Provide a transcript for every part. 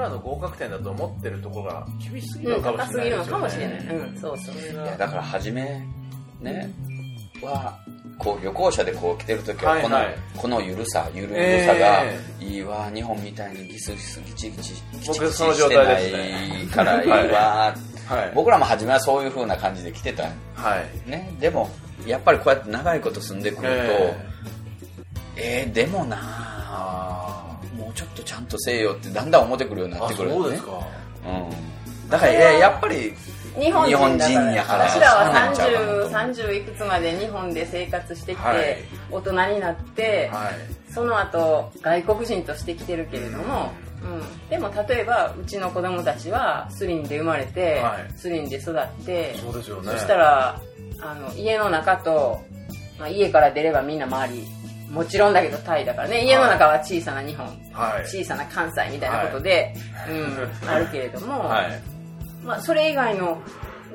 僕らの合格点だと思ってるところが厳しすぎるかもしれないですよね。かもしれない。うん、そうそう。いやがだから初めねはこう旅行者でこう来てる時はこの,、はいはいこのゆるさゆるゆるさが、えいいわ日本みたいにギスギスギチギチギチ僕ギチその状してないからいいわ、はい。僕らも初めはそういう風な感じで来てたはい。ねでもやっぱりこうやって長いこと住んでくるとええー、でもなあもうちょっとちゃんとせえよってだんだん思ってくるようになってくるよね。そうですか。うん。だからいややっぱり日本人やから。私らはそうなんちゃうかなと30、30いくつまで日本で生活してきて、はい。大人になって、はい。その後外国人として来てるけれども、うん、でも例えばうちの子供たちはスリンで生まれて、はい。スリンで育ってそうですよね。そしたらあの家の中と、まあ、家から出ればみんな周りもちろんだけどタイだからね。家の中は小さな日本、はい。小さな関西みたいなことで、うん、あるけれども、はい。まあ、それ以外の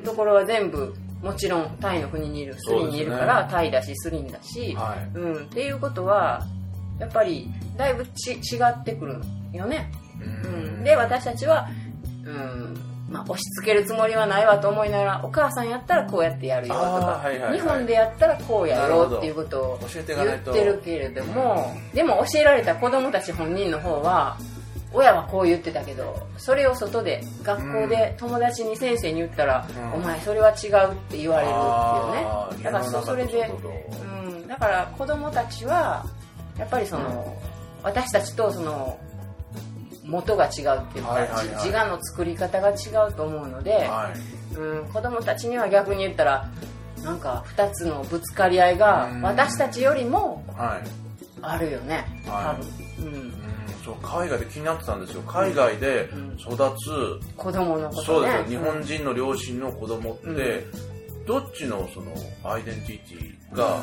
ところは全部もちろんタイの国にいるスリンにいるから、タイだしスリンだし、はい。うん、っていうことはやっぱりだいぶち違ってくるよね、ううん、で私たちは、うんまあ、押し付けるつもりはないわと思いながらお母さんやったらこうやってやるよとか、はいはいはい日本でやったらこうやろうっていうことを言ってるけれどもでも教えられた子供たち本人の方は親はこう言ってたけどそれを外で学校で友達に先生に言ったら、うん。お前それは違うって言われるっていうね。だからそそれで、うん、だから子供たちはやっぱりその私たちとその元が違うっていうか、はいはいはい。自我の作り方が違うと思うので、はい。うん、子供たちには逆に言ったらなんか2つのぶつかり合いがうん。私たちよりもはい。あるよね。多は分、うん、うんそう海外で気になってたんですよ。海外で育つ、子供のことね。そうですよ。日ん。本人の両親の子供って、うん。どっちのそのアイデンティティが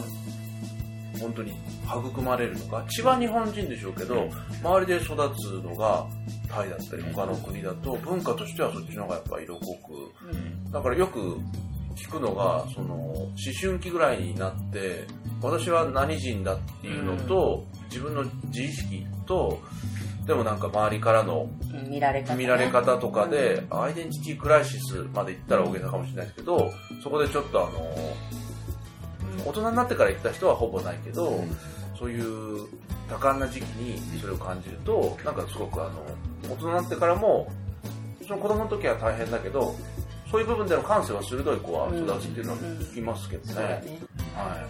本当に育まれるのか？血は日本人でしょうけど、周りで育つのがタイだったり他の国だと文化としてはそっちの方がやっぱ色濃く。うん。だからよく聞くのがその思春期ぐらいになって私は何人だっていうのと、自分の自意識とでもなんか周りからのうん見られ方、ね、見られ方とかで、アイデンティティクライシスまで行ったら大げさかもしれないですけどそこでちょっとあのうん大人になってから行った人はほぼないけど、そういう多感な時期にそれを感じるとなんかすごくあの大人になってからもその子供の時は大変だけどそういう部分での感性は鋭い子は育つっていうのは聞きますけどね。は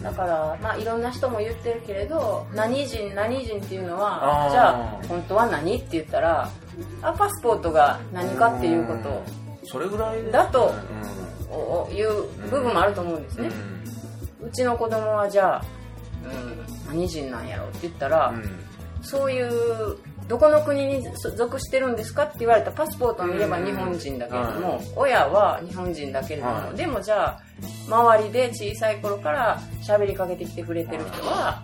い。だから、まあ、いろんな人も言ってるけれど何人何人っていうのはじゃあ本当は何って言ったらあパスポートが何かっていうことそれぐらいでだとうをいう部分もあると思うんですんね、うちの子供はじゃあ、うん、何人なんやろって言ったら、うん。そういうどこの国に属してるんですかって言われたパスポートを見れば日本人だけれども、親は日本人だけれども、はい。でもじゃあ周りで小さい頃から喋りかけてきてくれてる人は、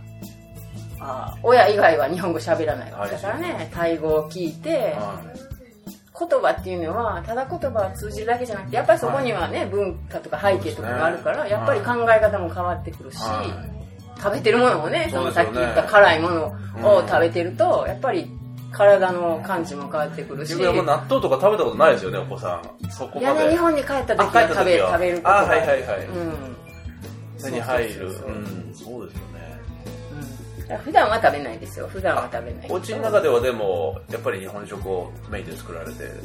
あ親以外は日本語喋らないわけだからね。タイ語を聞いて、はい言葉っていうのはただ言葉は通じるだけじゃなくてやっぱりそこにはね、文化とか背景とかがあるから、ね。やっぱり考え方も変わってくるし、は食べてるものもねそのさっき言った辛いものを食べてると、やっぱり体の感知も変わってくるし。納豆とか食べたことないですよねお子さん。そこいやまでね日本に帰った時は食べ食べることがあはいはいはいうん。手に入る。そうそうん。そうですよね普段は食べないですよ。普段は食べない。お家の中ではでもやっぱり日本食をメインで作られて。るう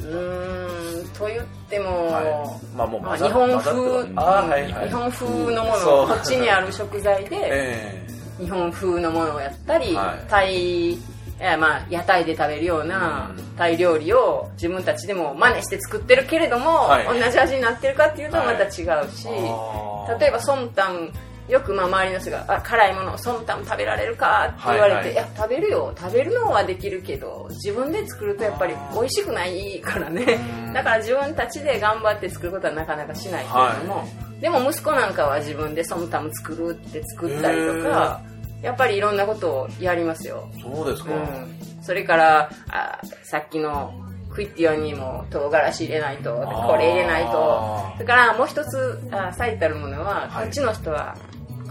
ーんと言っても、はい。まあもうまあ、日本風、はあーはいはい。日本風のものこっちにある食材で え日本風のものをやったり、はい。タイいやまあ屋台で食べるようなうん。タイ料理を自分たちでも真似して作ってるけれども、はい。同じ味になってるかっていうとはいまた違うし、あー。例えばソンタンよくまあ周りの人が「あ辛いものソンタン食べられるか?」って言われて「はいはい。いや食べるよ。食べるのはできるけど自分で作るとやっぱり美味しくないからね。だから自分たちで頑張って作ることはなかなかしないけれども、はでも息子なんかは自分でソンタン作るって作ったりとかやっぱりいろんなことをやりますよ、そうですか、うん、それからあさっきのクイッティオにも唐辛子入れないとこれ入れないと。それからもう一つあ最たるものは、はい。こっちの人は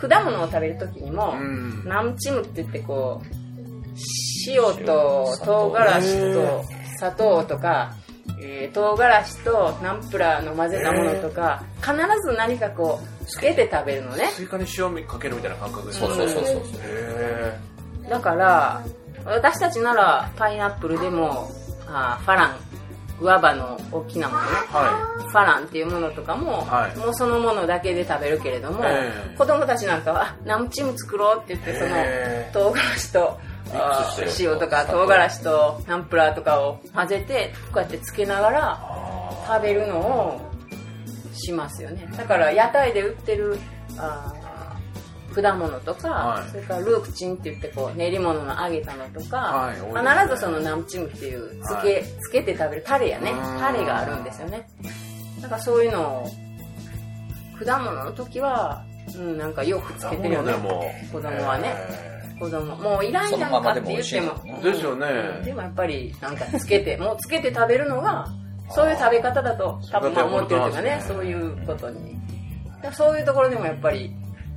果物を食べる時にも、うん。ナンチムって言ってこう塩と唐辛子と砂糖とか、えー唐辛子とナンプラーの混ぜたものとか、必ず何かこうつけて食べるのね。追加に塩かけるみたいな感覚ですそうそうそうそう。へだから私たちならパイナップルでもあーファラングアバの大きなものねーはファランっていうものとかも、はい。もうそのものだけで食べるけれども、ええ。子供たちなんかはあナムチム作ろうって言ってその唐辛子と塩とか唐辛子とナンプラーとかを混ぜてこうやってつけながらあ食べるのをしますよね。だから屋台で売ってるあー果物とか、はい。それからルークチンって言ってこう練り物の揚げたのとか、はいね。必ずそのナムチムっていうつけ,、はい。つけて食べるタレやね。うん。タレがあるんですよね。だからそういうのを果物の時は、うん、なんかよくつけてるよね。子供はね。へ子供。もういらんやんかって言っても。ですよね。うん。でもやっぱりなんかつけて もうつけて食べるのがそういう食べ方だと多分まあ思ってるというかね。そういうことに。そういうところでもやっぱり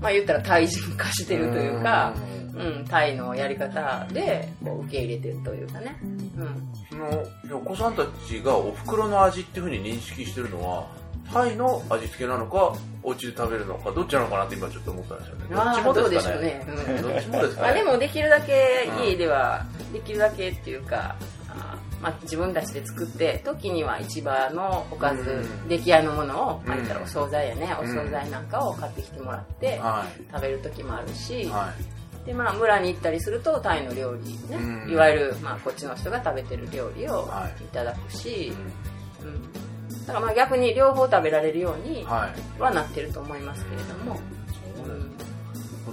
まあ言ったら対人化してるというかうん、タイのやり方でこう受け入れてるというかね、うん、そのお子さんたちがお袋の味っていうふうに認識してるのはタイの味付けなのかお家で食べるのかどっちなのかなって今ちょっと思ったんですよね。どっちもでかね。ですしょうね、うん。どっちもですかね。まあ、でもできるだけ家ではできるだけっていうか、あまあ、自分たちで作って時には市場のおかず、うん。出来合いのものを、まあ、うん。言ったらお惣菜やね、うん。お惣菜なんかを買ってきてもらってはい。食べる時もあるし、はい。でまあ、村に行ったりするとタイの料理ね、うん。いわゆる、まあ、こっちの人が食べてる料理をはい。いただくし、ううん。だからまあ逆に両方食べられるようにんはい。はなってると思いますけれども、こ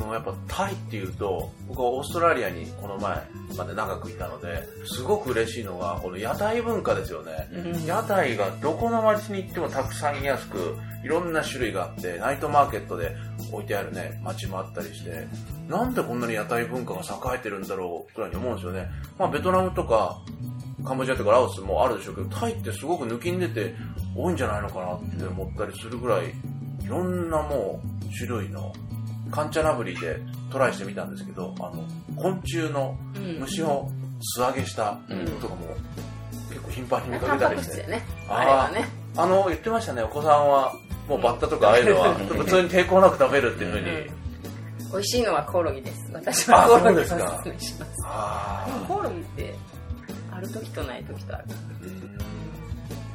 のやっぱタイっていうと僕はオーストラリアにこの前まで長くいたのですごく嬉しいのがこの屋台文化ですよね、うん。屋台がどこの町に行ってもたくさん安くいろんな種類があってナイトマーケットで置いてあるね町もあったりしてなんでこんなに屋台文化が栄えてるんだろうくらいに思うんですよね、まあ、ベトナムとかカンボジアとかラオスもあるでしょうけどタイってすごく抜きん出て多いんじゃないのかなって思ったりするぐらいいろんなもう種類のカンチャナブリでトライしてみたんですけどあの昆虫のうん。虫を素揚げしたうん。とかも結構頻繁に見かけたりして。ね。あー。あね。あの言ってましたね。お子さんはもうバッタとかああいうのは 普通に抵抗なく食べるっていうふうに、美味しいのはコオロギです。私はあコオロギをおすすかすめします。あでもコオロギってある時とない時とある。ーうん。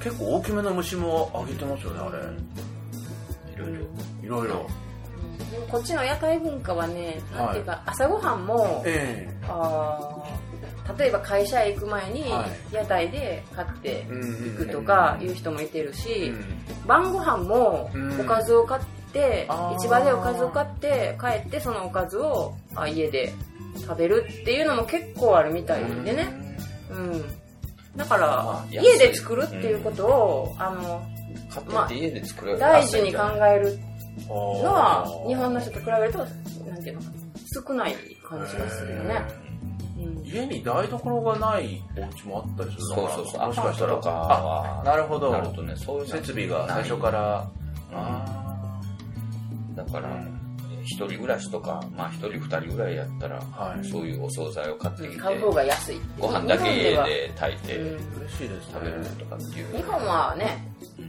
結構大きめの虫もあげてますよねあれ。いろいろ。いろいろこっちの屋台文化はねはい。なんていうか朝ごはんもえあー例えば会社へ行く前にはい。屋台で買ってえうん。行くとかいう人もいてるうしん。晩ご飯もうん。おかずを買って市場でおかずを買って帰ってそのおかずをあ家で食べるっていうのも結構あるみたいでね。うん。だから家で作るっていうことをあの買ってって家で作る。より大事に考えるののは日本の人と比べるとなんていうの少ない感じがするよね、うん。家に台所がないお家もあったりするのかな。そうそうそう。もしかしたらあなるほど。なるとねそういうの設備が最初から。うんあだから人暮らしとかまあ一人二人ぐらいやったらはい。そういうお惣菜を買ってきて買う方が安いご飯だけ家で炊いてうん嬉しいです食べるねとかっていう。日本はね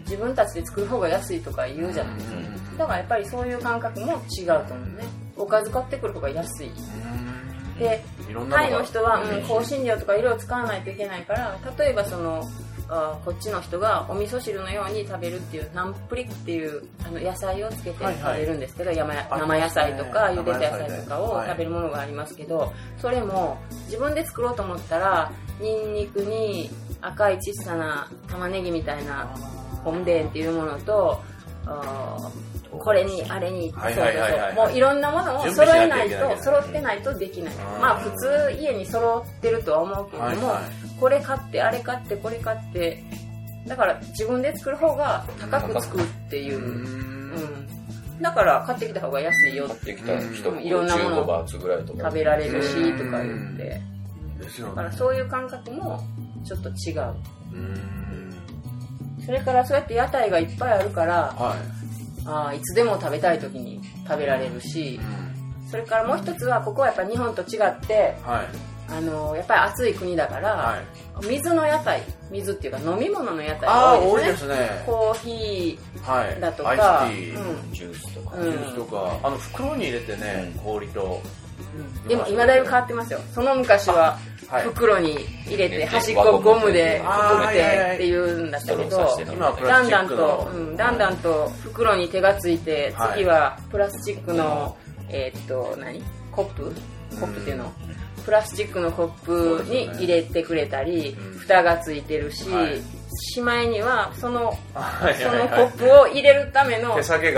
自分たちで作る方が安いとか言うじゃないですか。だからやっぱりそういう感覚も違うと思うね。おかず買ってくる方が安い、うん。でいろんなのが。タイの人は、うん、香し辛料とか色を使わないといけないから例えばそのあこっちの人がお味噌汁のように食べるっていうナンプリっていうあの野菜をつけてはいはい。食べるんですけど、山あ生野菜とか茹でた野菜とかをはい。食べるものがありますけどそれも自分で作ろうと思ったらニンニクに赤い小さな玉ねぎみたいな本田っていうものとあーこれにあれにそうはいそうもういろんなものを揃えないと揃ってないとできない。うん。まあ普通家に揃ってるとは思うけれども、これ買ってあれ買ってこれ買ってだから自分で作る方が高くつくってい、いうーうん。ん、だから買ってきた方が安いよ買ってきた人もいろんなもの15バーツぐらいとか食べられるしうんとか言って。だからそういう感覚もちょっと違うそれからそうやって屋台がいっぱいあるからはいあーいつでも食べたい時に食べられるしうん。それからもう一つはここはやっぱ日本と違ってはい。あのやっぱり暑い国だから、はい。水の屋台水っていうか飲み物の屋台が多いですすね。コーヒはいだとかアイスティーうん。ジュースとか、うんジュースとか。あの袋に入れてねうん。氷とーでも今だいぶ変わってますよ。その昔ははい。袋に入れて端っこゴムでくくってっていうんだったけどだんだんとだんだんと袋に手がついてはい。次はプラスチックのえーっと何？コップ？コップっていうの？プラスチックのコップに入れてくれたり、うん。蓋がついてるし、はいしまいにはそのはいそのコップを入れるための手下げ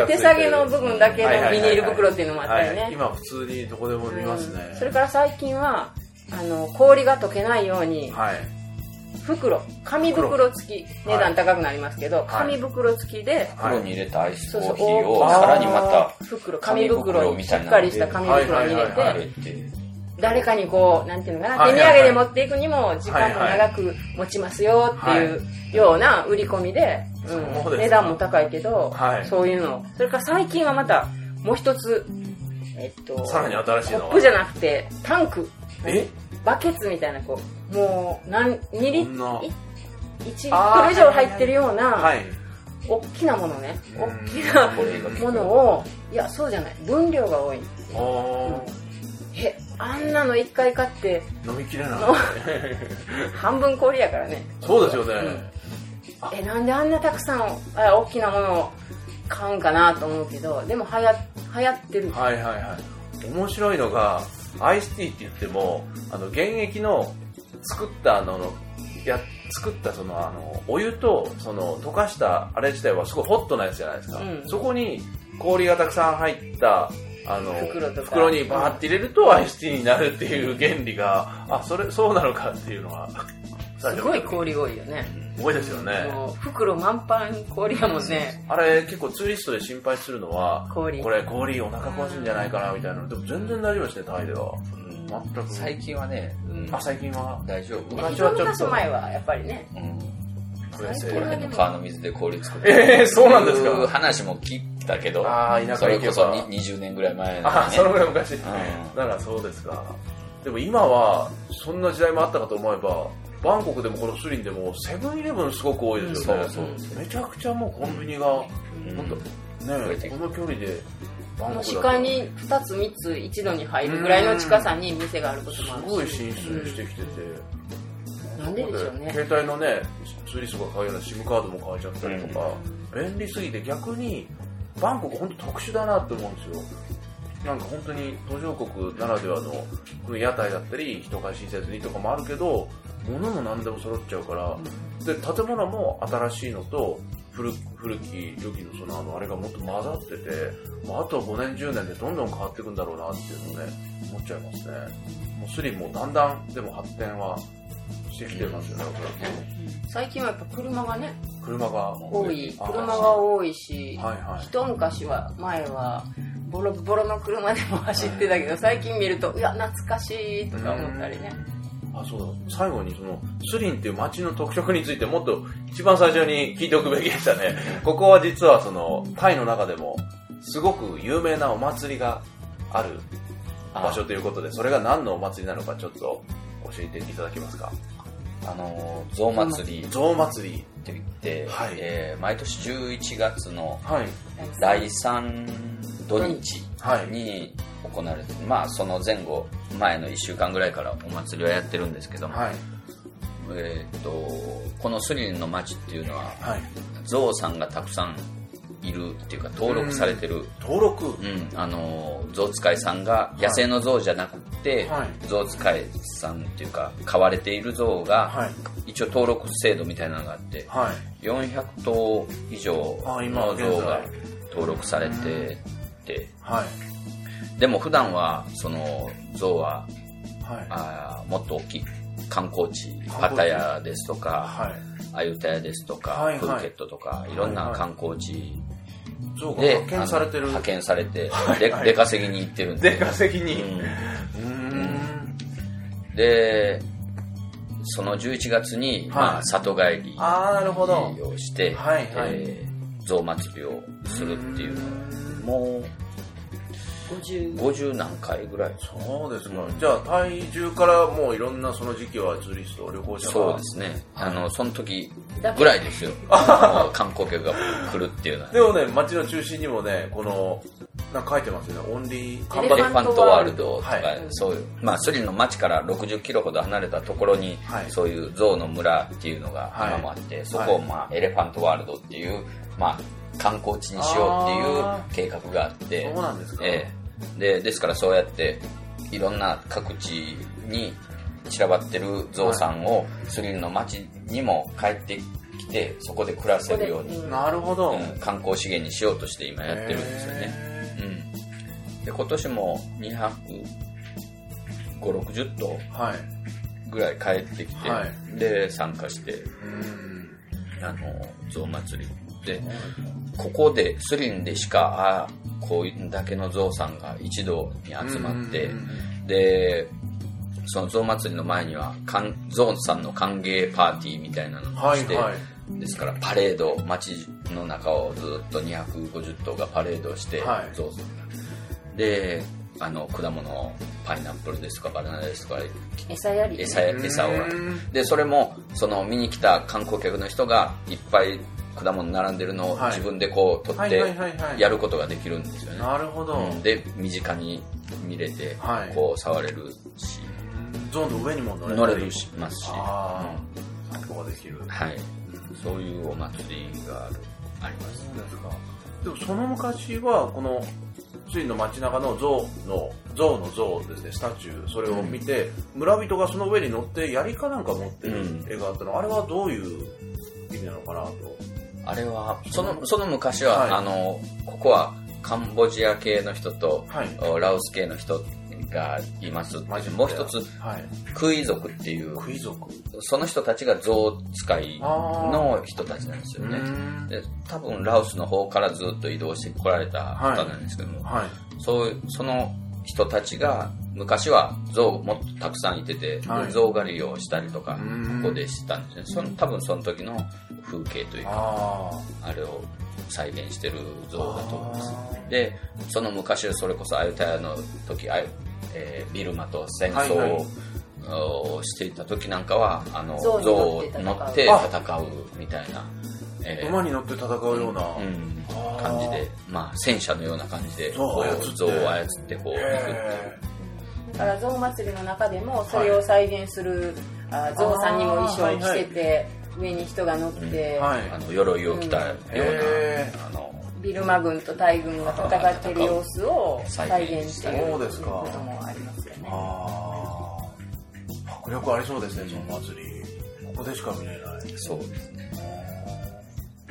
の部分だけのビニール袋っていうのもあったりね。はい。今普通にどこでも見ますね。うん。それから最近はあの氷が溶けないようにはい。袋紙袋付き値段高くなりますけど、紙袋付きで、袋に入れたアイスコーヒーをさらにまた袋紙袋にみたいなしっかりした紙袋に入れて誰かにこうなんていうのかな手土産で持っていくにも時間も長く持ちますよっていうような売り込みで、値段も高いけど、はい。そういうの。それから最近はまたもう一つえっとさらに新しいのはコップじゃなくてタンク。え？バケツみたいなこうもう何2リこんな。1リットル以上入ってるような、はい。大きなものね。うん。大きなものをいやそうじゃない。分量が多い。あー。えあんなの1回買って飲みきれない。半分氷やからね。そうですよね。うん。えなんであんなたくさんあ大きなものを買うんかなと思うけどでもはや流行ってる。はいはいはい。面白いのがアイスティーって言ってもあの現役の作ったあのや作ったそのあのお湯とその溶かしたあれ自体はすごいホットなやつじゃないですか、うん。そこに氷がたくさん入ったあの袋とか。袋にバーって入れるとアイスティーになるっていう原理があそれそうなのかっていうのが最初すごい氷多いよね。多いですよね。もう袋満帆に氷やもんね。あれ結構ツーリストで心配するのは氷。これ氷お腹壊すんじゃないかなみたいなの。でも全然大丈夫ですねタイでは全く。最近はね、うん。あ最近は大丈夫。昔はちょっと昔前はやっぱりね。うん。これ辺の川の水で氷作って。えーそうなんですか。話も聞いたけどあー田舎それこそ行けばに20年ぐらい前のあねそのぐらい昔、ん。ならそうですか。でも今はそんな時代もあったかと思えばバンコクでもこのスリンでもセブンイレブンすごく多いですよね、うんそうめちゃくちゃもうコンビニが、ほんと増えねこの距離でバンもうコクだと。視界に2つ3つ一度に入るぐらいの近さに店があることすもあるし。ごい進出してきてて、うん。なんででしょうね。携帯のねツーリストが買うような SIM カードも買えちゃったりとか、便利すぎて逆にバンコク本当特殊だなって思うんですよ。なんか本当に途上国ならではのこの屋台だったり人が親切にとかもあるけど物も何でも揃っちゃうから、で建物も新しいのと古古き良きのそのあのあれがもっと混ざってて、まあ、あと5年10年でどんどん変わっていくんだろうなっていうのをね思っちゃいますね。もうスリもだんだんでも発展はしてきてますよね、おそら。最近はやっぱ車がねく車が多い。車が多いしはいはい。一昔は前はボロボロの車でも走ってたけど最近見るといや懐かしいとか思ったりね。あそうだ。最後にそのスリンっていう街の特色についてもっと一番最初に聞いておくべきでしたね。ここは実はそのタイの中でもすごく有名なお祭りがある場所ということでそれが何のお祭りなのかちょっと教えていただけますか？あの象祭りっ象祭りて言って、はいえー毎年11月のはい第3土日に行われて、まあその前後前の1週間ぐらいからお祭りはやってるんですけども、はい。えーっとこのスリリンの町っていうのははい。ゾウさんがたくさんいるっていうか登録されてる、登録。うん、あの象使いさんが野生の象じゃなくて、はい。象使いさんっていうか飼われている象が、はい。一応登録制度みたいなのがあってはい。400頭以上の象が登録されてて。はい。でも普段はその象ははい。あーもっと大きい観光地パタヤですとかはい。アユタヤですとか、はい。はい。プーケットとかいろんな観光地で派遣されてる。派遣されて、で出稼ぎに行ってるんで出稼ぎに。うん。でその11月に、まあ、里帰りああ、なるほど。をして、はいはいえー象祭りをするっていうのをもう50 50何回ぐらい。そうですか。じゃあ、タイ中からもういろんなその時期はツーリスト、旅行者が。そうですね。あのその時ぐらいですよ。観光客が来るっていうのは。でもね、街の中心にもね、この、なんか書いてますよね。オンリー看エ板レファントワールド。とか、はい。そういう、まあ、スリの町から60キロほど離れたところに、はい。そういう象の村っていうのがはい。今もあって、そこを、まあ、エレファントワールドっていう、まあ、観光地にしようっていう計画があって、そうなんですか。ええで、ですからそうやって、いろんな各地に散らばってる象さんを、スリの町にも帰ってきて、そこで暮らせるように、うんなるほど。うん観光資源にしようとして今やってるんですよね。へうん、で今年も25060頭。ぐらい帰ってきて、はいで参加してうーん。あの象祭りでここでスリンでしかあこういうだけの象さんが一堂に集まってでその象祭りの前にはかん象さんの歓迎パーティーみたいなのをして、はいはい。ですからパレード街の中をずっと250頭がパレードして、はい。ゾウさんが。であの果物パイナップルですとかバナナですとか餌やり。餌や餌を。うん。でそれもその見に来た観光客の人がいっぱい果物並んでるのをはい。自分でこう取ってやることができるんですよね、なるほど。うん。で身近に見れてはい。こう触れるし、ゾーンの上にも乗れるしますし、ああ、散歩ができる。うんはい。そういうお祭りがあるあります。そうですか。でもその昔は、この、ついの街中の象の、象の像ですね、スタチュー、それを見て、村人がその上に乗って槍かなんか持ってるうん。絵があったの、あれはどういう意味なのかなと。あれはそのその昔は、はい。あのここはカンボジア系の人と、はい。おラオス系の人がいますもう一つはい。クイ族っていうクイ族？その人たちが象使いの人たちなんですよね。うんで多分ラオスの方からずっと移動してこられた方なんですけども、はい。そうその人たちが昔は象もっとたくさんいてて、はい。象狩りをしたりとかうん。ここでしたんですね。その多分その時の風景というかああれを再現してる像だと思います。あ。で、その昔、それこそアユタヤの時、あゆえービルマと戦はいはい。争を、おしていた時なんかは、あの、象象をに乗乗って戦うみたいな、えあ。ー馬に乗って戦うような。感じで、まあ、戦車のような感じで、象をこ操ってう象を操ってこう行くっていだから象祭りの中でもそれを再現する、あ象さんにも衣装を着せて、上に人が乗って、ーはい。あの鎧を着たような、へあの、ビルマ軍とタイ軍が戦ってる様子を再現しているそうですかこともありますよね。ああ。迫力ありそうですね、その祭り。ここでしか見れない。そうですね。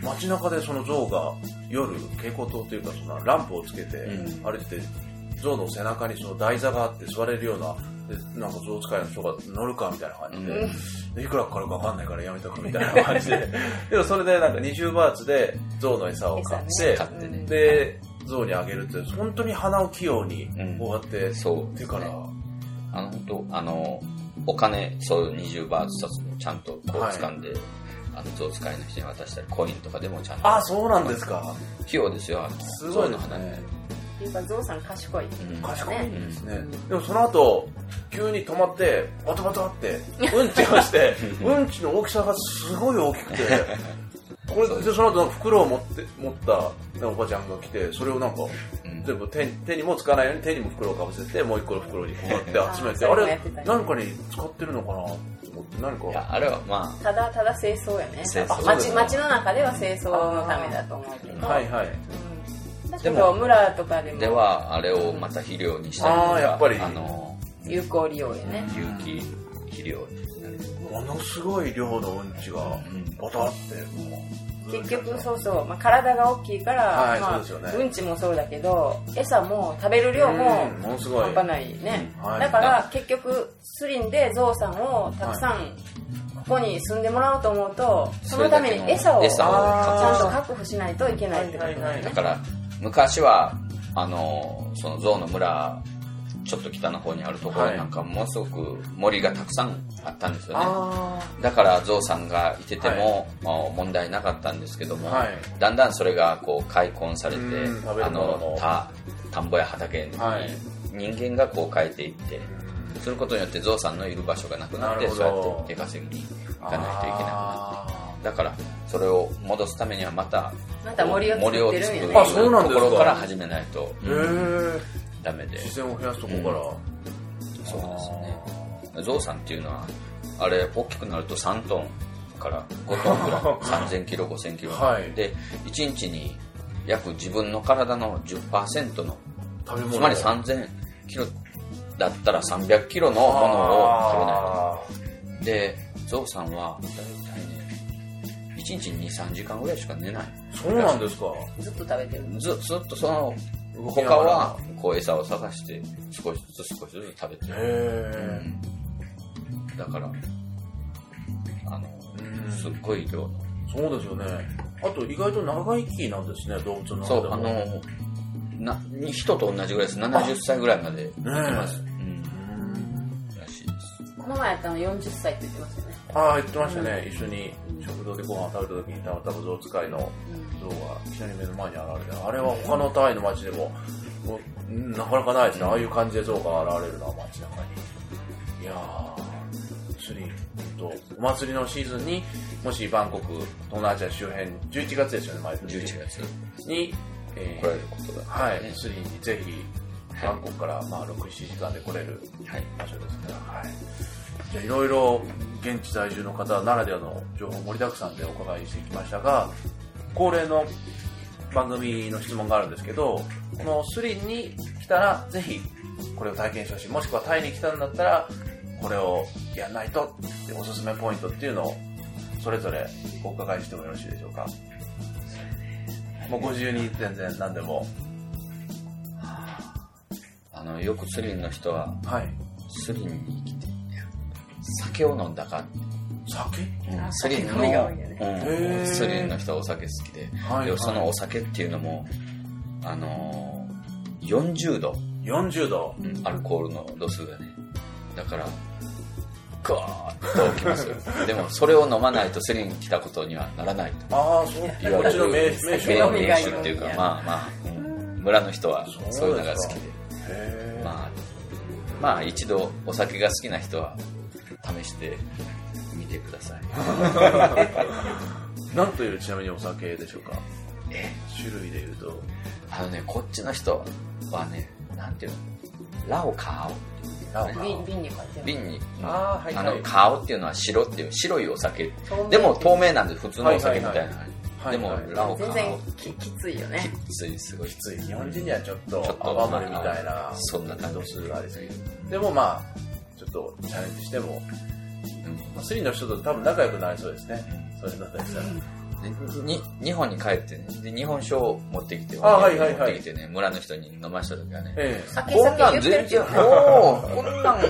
街中でその象が夜蛍光灯というかそのランプをつけてうん歩いてて象の背中にその台座があって座れるようなでなんか象使いの人が乗るかみたいな感じで,、でいくらかかるか分かんないからやめとくみたいな感じで。でもそれでなんか20バーツで象の餌を買って買ってね。で象にあげるって本当に鼻を器用にうん。こうやって、そう手から、あの、本当あの、お金、そういう20バーツ札もちゃんとこうはい掴んで、あの、象使いの人に渡したり、コインとかでもちゃんと。あそうなんですか。器用ですよ、あのすごいのねっていうか象さん賢い。うん賢い。んですね、でもその後急に止まってバタバタって うんちをして うんちの大きさがすごい大きくてこれでその後袋を持って持ったおばちゃんが来てそれをなんかうん。うん、全部手手にもつかないように手にも袋をかぶせてもう一個の袋にこうやって集めてあれ何かに使ってるのかなと思って何か。いやあれはまただただ清掃やね。清掃。街街の中では清掃のためだと思うけど、はいはい。うん、でもど村とかであも。ではあれをまた肥料にしたりとかあーやっぱり。あの有効利用やね、有機肥料ものすごい量のうんちがボタっても結局そうそう、まあ、体が大きいから、はいまあそうですよね。うんちもそうだけど餌も食べるう量もうんものすごい。半端ないね、うんはい。だから結局スリンでゾウさんをたくさんここに住んでもらおうと思うとそのために餌をちゃんと確保。しないといけないってことだよね、はいはい。だから昔はあのその象の村ちょっと北の方にあるところはい。なんかものすごく森がたくさんあったんですよね、あだからゾウさんがいてても、まあ問題なかったんですけども、はい。だんだんそれがこう開墾されてあの田田んぼや畑にはい。人間がこう変えていってすることによってゾウさんのいる場所がなくなってそうやって出稼ぎに行かないといけなくなあってだからそれを戻すためにはまたまた森を作ってるんやね。あそうところから始めないとーへえダメで。自然を増やすとこから、そうですね。ゾウさんっていうのはあれ大きくなると3トンから5トンぐらい。3000キロ5000キロ、はい。で1日に約自分の体の10%の食べ物。つまり3000キロだったら300キロのものを食べないと。でゾウさんは大体ね1日に23時間ぐらいしか寝ない。そうなんですか。ずっと食べてる。ずずっとその他はこう餌を探して少しずつ少しずつ食べてへる、え。うん。だからあのうん。すっごい量の。そうですよね。あと意外と長生きなんですね動物のそうあのなに人と同じぐらいです。70歳ぐらいまで生きます、うんうんらしいこの前やったの40歳って言ってましたよね。ああ言ってましたね、一緒に食堂でご飯を食べた時にたまたま象使いの象がいきなり目の前に現れてあれは他のタイの町でもなかなかないですね。ああいう感じで象が現れるのは街中に。いやー釣りとお祭りのシーズンにもしバンコク東南アジア周辺11月ですよね毎年。11月。に、え来られることだはい、釣りにぜひバンコクからまあ6、7時間で来れるはい場所ですから、はい。じゃあいろいろ現地在住の方ならではの情報盛りだくさんでお伺いしてきましたが、恒例の番組の質問があるんですけど、このスリンに来たらぜひこれを体験してほしい。もしくはタイに来たんだったら、これをやんないとっておすすめポイントっていうのをそれぞれお伺いしてもよろしいでしょうか。もうご自由に全然何でも。あのよくスリンの人ははい。スリンに来て酒を飲んだか、酒？あスリンの、スリンの人はお酒好きで、はいでそのお酒っていうのもあのー40度、40度。うん。アルコールの度数がね。だからガーッときますよ。でもそれを飲まないとスリンに来たことにはならないと。ああ、そう。言われる。名名名手が飲み名手っていうかまあまあ、うん。村の人はそういうのが好きで。まあ、まあ一度お酒が好きな人は試してみてください。なんというちなみにお酒でしょうか？え？種類で言うと。あのね、こっちの人はね、なんていうの、ラオカオ？ラオ瓶瓶に瓶に、あーはいあの、はいカオっていうのは白っていう、白いお酒。でも透明なんで普通のお酒みたいな。はいはいはいでもはいはいラオカオ全然ききついよねきつい、すごい。きつい。日本人にはちょっとちょっと泡盛みたいな、そんな感じ度数がありすぎる。でもまあ、ちょっとチャレンジしても、うんまあスリの人と多分仲良くなりそうですね。それだったりしたら。でに日本に帰ってねで日本酒を持ってきてあはいはいはい持ってきてね村の人に飲ました時はねえ酒こんなん酒言ってる全然、おおこんなん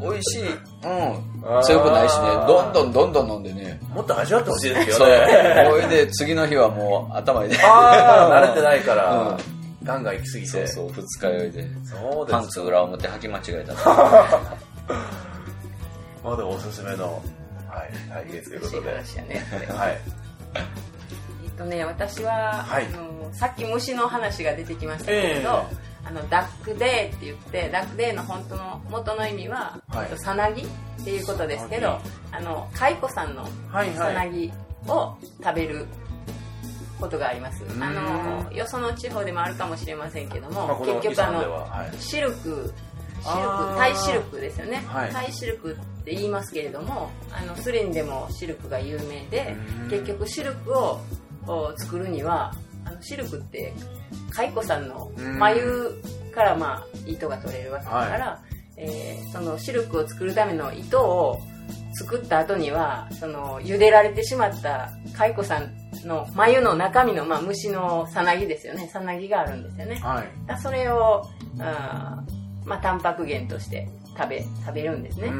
美味しい。うん。強くないしね、どんどんどんどん飲んでね。えもっと味わってほしいですそう。よね。それで次の日はもう頭に。ああ、慣れてないから、うガンガン行き過ぎて。そうそう、二日酔いで。そうですパンツ裏表履き間違えた。まだおすすめの、はい、体験ということで。話やねはい。えっとね私は、はい。あのさっき虫の話が出てきましたけれど、えあのダックデーって言ってダックデーの本当の元の意味は、はい。えっとさなぎっていうことですけどあの蚕さんの。さなぎを食べることがあります。ん。あのよその地方でもあるかもしれませんけども、結局あのはい。シルクシルクタイシルクですよね、はい。タイシルクって言いますけれどもあのスリンでもシルクが有名でうん。結局シルクをお作るにはあのシルクって蚕さんの眉からまあ糸が取れるわけだから、えーそのシルクを作るための糸を作った後にはその茹でられてしまった蚕さんの眉の中身の、まあ、虫のさなぎですよね。さなぎがあるんですよね。はい。それをまあ、タンパク源として食べ食べるんですね。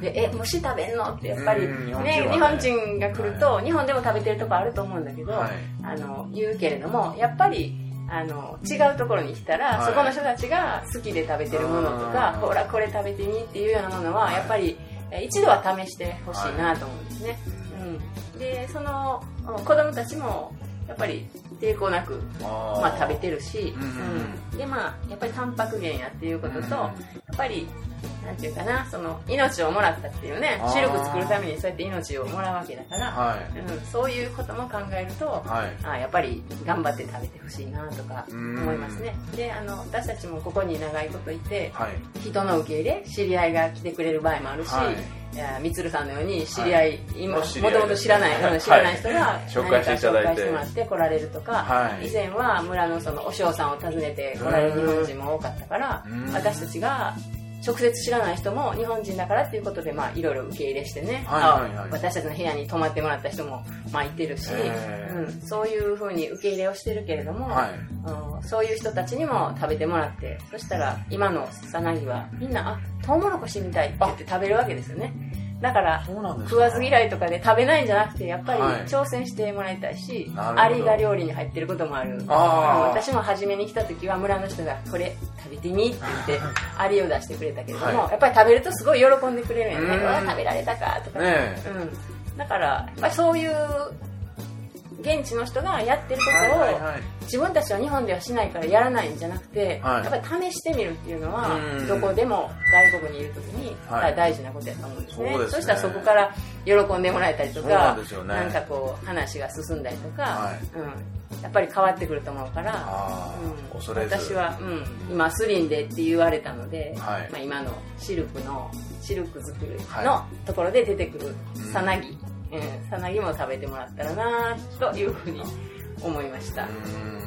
でえ虫食べんの？ってやっぱり、うんね日本人はね日本人が来ると、日本でも食べてるとこあると思うんだけど、はい。あの言うけれどもやっぱりあの違うところに来たら、はい。そこの人たちが好きで食べてるものとかうん。ほらこれ食べてみっていうようなものは、はい。やっぱりえ一度は試してほしいなと思うんですね、うん、でそのうん子供たちもやっぱり抵抗なくまあ、食べてるし、うんでまあやっぱりタンパク源やっていうことと、うん。やっぱりなんていうかなその命をもらったっていうねシルク作るためにそうやって命をもらうわけだから、はい。うん、そういうことも考えると、はい。あやっぱり頑張って食べてほしいなとかうん思いますね。であの私たちもここに長いこといてはい。人の受け入れ知り合いが来てくれる場合もあるし、はい。いやみつるさんのように知り合い、今もともと知らない、知らない人が紹介してい。ただいて何か紹介してもらって来られるとか、はい。以前は村のそのお嬢さんを訪ねて来られる日本人も多かったからうん。私たちが直接知らない人も日本人だからっていうことでまあいろいろ受け入れしてね、はいはいはい。あ私たちの部屋に泊まってもらった人もまあいてるし、うん、そういうふうに受け入れをしてるけれども、はい。うん。そういう人たちにも食べてもらってそしたら今のさなぎはみんなあトウモロコシみたいって言って食べるわけですよねだから食わず嫌いとかで食べないんじゃなくてやっぱりはい。挑戦してもらいたいし、アリが料理に入ってることもある。私も初めに来た時は村の人がこれ食べてみって言ってアリを出してくれたけれども、はい。やっぱり食べるとすごい喜んでくれるんやね食べられたかとか、ねえ。うん、だからやっぱりそういう現地の人がやってることを、はいはいはい。自分たちは日本ではしないからやらないんじゃなくて、はい。やっぱり試してみるっていうのはうん。どこでも外国にいる時にはい。大事なことやと思うんですね,、そうですね。したらそこから喜んでもらえたりとそうなかんね。なんかこう話が進んだりとか、はい。うん、やっぱり変わってくると思うから、うん。私は、うん、今スリンでって言われたので、はい。まあ、今のシルクのシルク作るはのところで出てくるさなぎ、うんさなぎも食べてもらったらなというふうに思いました。うーん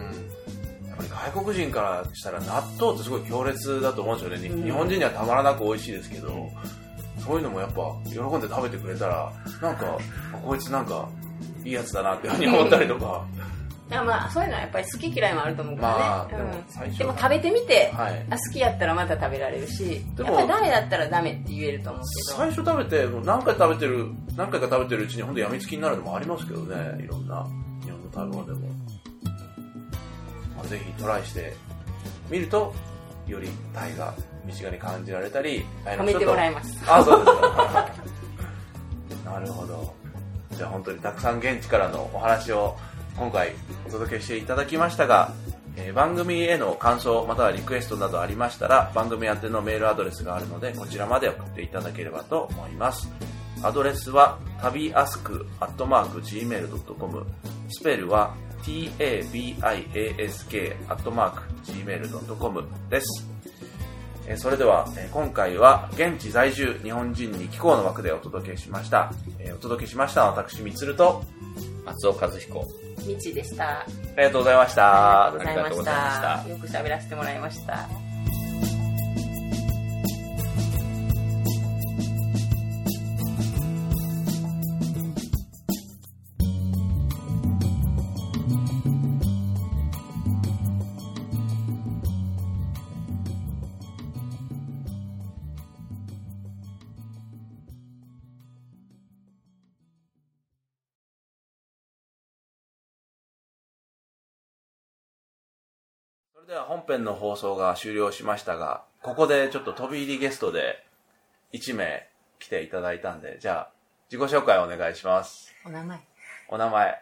やっぱり外国人からしたら納豆ってすごい強烈だと思うんですよね、日本人にはたまらなく美味しいですけどそういうのもやっぱ喜んで食べてくれたらなんかあこいつなんかいいやつだなっていうふうに思ったりとかいやまあそういうのはやっぱり好き嫌いもあると思うからね、まあでもでも食べてみて、はい。あ好きやったらまた食べられるしやっぱりダメだったらダメって言えると思うけど。最初食べてもう何回食べてる何回か食べてるうちに本当やみつきになるのもありますけどね。いろんな日本の食べ物でも、まあ、ぜひトライしてみるとよりタイが身近に感じられたり褒めてもらいます。あそうですか。なるほど。じゃあ本当にたくさん現地からのお話を今回お届けしていただきましたが、えー番組への感想またはリクエストなどありましたら番組宛てのメールアドレスがあるのでこちらまで送っていただければと思いますアドレスは旅アスクアットマーク Gmail.com スペルは tabiask アットマーク Gmail.com ですそれでは、今回は現地在住日本人に気候の枠でお届けしました。お届けしました私、みつると、松尾和彦。みちでした。ありがとうございました。ありがとうございました。よく喋らせてもらいました本編の放送が終了しましたが、ここでちょっと飛び入りゲストで1名来ていただいたんで、じゃあ、自己紹介お願いします。お名前。お名前。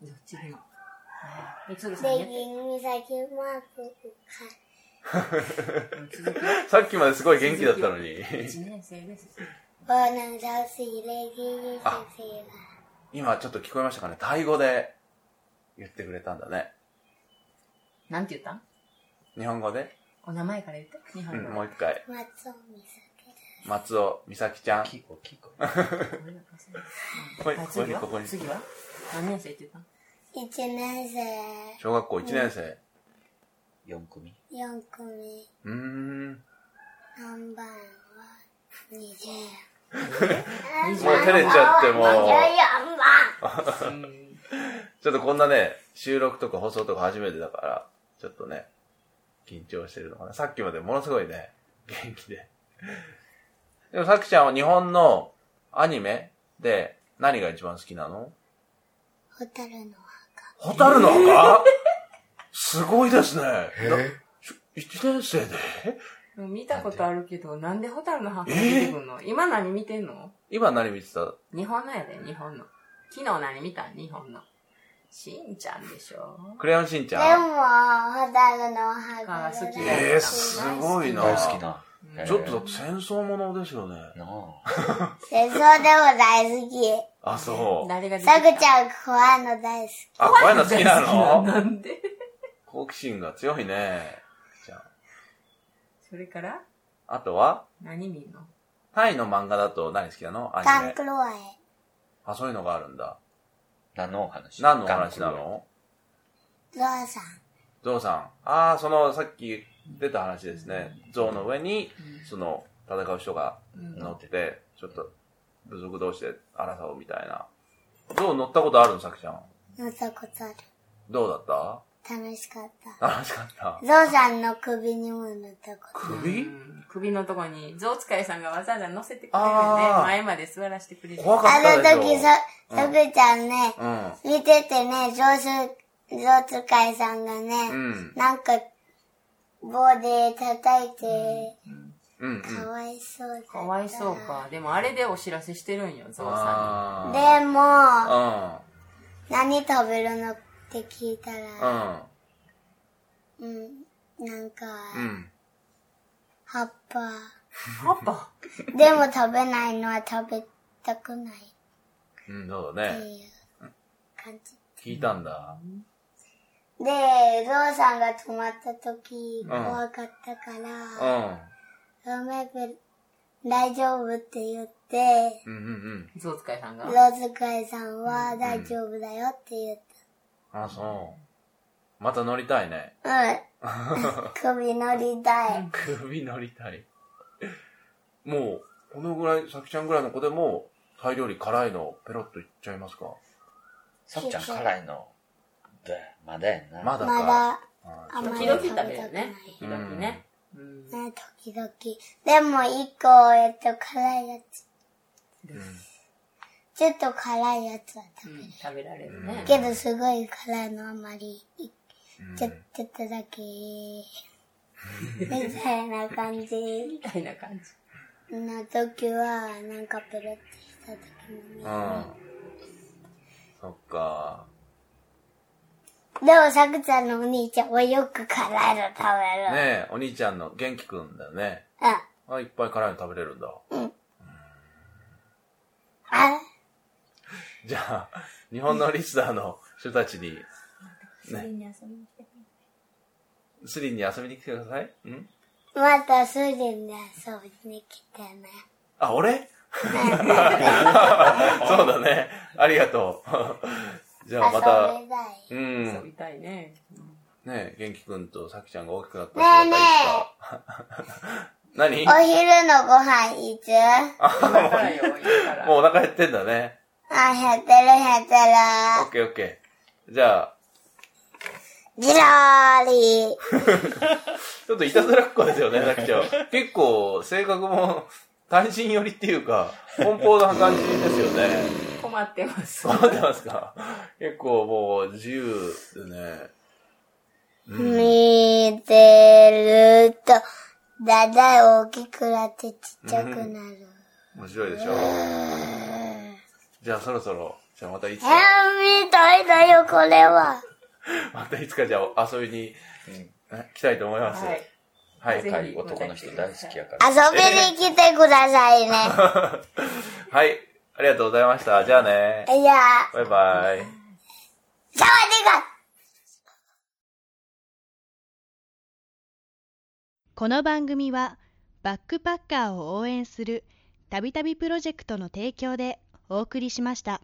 どっちでも。三つさん。マーク。さっきまですごい元気だったのに。1年生です。今ちょっと聞こえましたかねタイ語で言ってくれたんだね。なんて言った？ん日本語で？お名前から言って。日うん、本語。もう一回。松尾美咲です。松尾美咲ちゃん。キコ、キコ。ここに、はいここに、ここに。次は？何年生って言った？ん一年生、小学校1年生。4組。四組、うーん。ナンバーは二十。もう照れちゃってもう、四番。ちょっとこんなね、収録とか放送とか初めてだから、ちょっとね、緊張してるのかな。さっきまでものすごいね、元気で。でもさきちゃんは日本のアニメで何が一番好きなの？ホタルの墓。ホタルの墓？すごいですね。一年生で？見たことあるけど、なんでホタルの墓が出てくんの、今何見てんの？今何見てた？日本のやで、日本の。昨日何見た？日本の。しんちゃんでしょ？クレヨンしんちでゃん？も、ホタルの墓あ好きだえー、すごいな。大好きな。ちょっとだって戦争ものですよね。なあ。戦争でも大好き。あ、そう。誰が出てきた？さくちゃん怖いの大好き。あ、怖いの好きなの？なんで？好奇心が強いね。じゃそれから？あ。あとは？何見んの？タイの漫画だと何好きなの？アニメタンク。ロワイ。あ、そういうのがあるんだ。何のお話？何のお話なの？ゾウさん。ゾウさん。ああ、その、さっき出た話ですね。ゾウの上に、その、戦う人が乗って、ちょっと、部族同士で争うみたいな。ゾウ乗ったことあるの、さきちゃん？乗ったことある。どうだった？楽しかった。楽しかった。ゾウさんの首にも乗ったこと。首？うん首のとこに、象使いさんがわざわざ乗せてくれるよね。あー前まで座らせてくれる。怖かっあのたでしょ。時さ、さくちゃんね、うん。見ててね、ゾウす、ゾウ使いさんがね、うん。なんか、棒で叩いて、うん。うん。かわいそうだった。かわいそうか。でもあれでお知らせしてるんよ、象さあでも、あ。何食べるのって聞いたうら、ん。うん、なんか、うん。うん。葉っぱ。んに。パパでも食べないのは食べたくないっうん、そうだてね。いう感じ。聞いたんだ。で、ゾウさんが止まった時、怖かったから、うん。ロメペ大丈夫って言って、うんうんうん。象使いさんが？ローズカイさんは大丈夫だよって言っあ、そう。また乗りたいね。た。うん。首乗りたい。首乗りたい。もう、このぐらい、さきちゃんぐらいの子でも、タイ料理辛いのペロッといっちゃいますか？さっちゃん辛いの。で、まだやんな。まだか？まだ、ああんまり時々食食べたくない。べるね。時々ね。うんね、時々。でも一個、えっと、辛いやつ。ちょっと辛いやつは食べる。食べられるね。けどすごい辛いのあまり、ちょちょっとだけ、みたいな感じみたいな感じ。の時は、なんかペロってした時にね。うん。そっか。でも、さくちゃんのお兄ちゃんはよく辛いの食べる。ねえ、お兄ちゃんの元気くんだよね。うん。あ、いっぱい辛いの食べれるんだ。あじゃあ、日本のリスナーの人たちに、スリンに遊びに来てください。ん？またスリンで遊びに来てね。あ、俺？そうだね。ありがとう。じゃあまた遊、びたい。う遊ん。びたいね。ねえ、元気くんとさきちゃんが大きくなったらねえね 何？お昼のご飯いつ？もうお腹減ってんだね。あ、減ってる減ってオッケーオッケー。じゃあ、る。ジローリちょっといたずらっ子ですよね、さきちゃん。結構、性格も単身寄りっていうか、奔放な感じですよね。困ってます。思ってますか？結構もう自由でね。見てると、だんだん大きくなってちっちゃくなる。面白いでしょ？じゃあそろそろ、じゃあまたいつえか、ー、みたいだよ、これは。またいつかじゃあ遊びに、ね来たいと思います。はい。はい。ぜひはい、男の人大好きやから。遊びに来てくださいね。はい。ありがとうございました。じゃあね。いや。バイバイ。サワディカこの番組はバックパッカーを応援するたびたびプロジェクトの提供でお送りしました。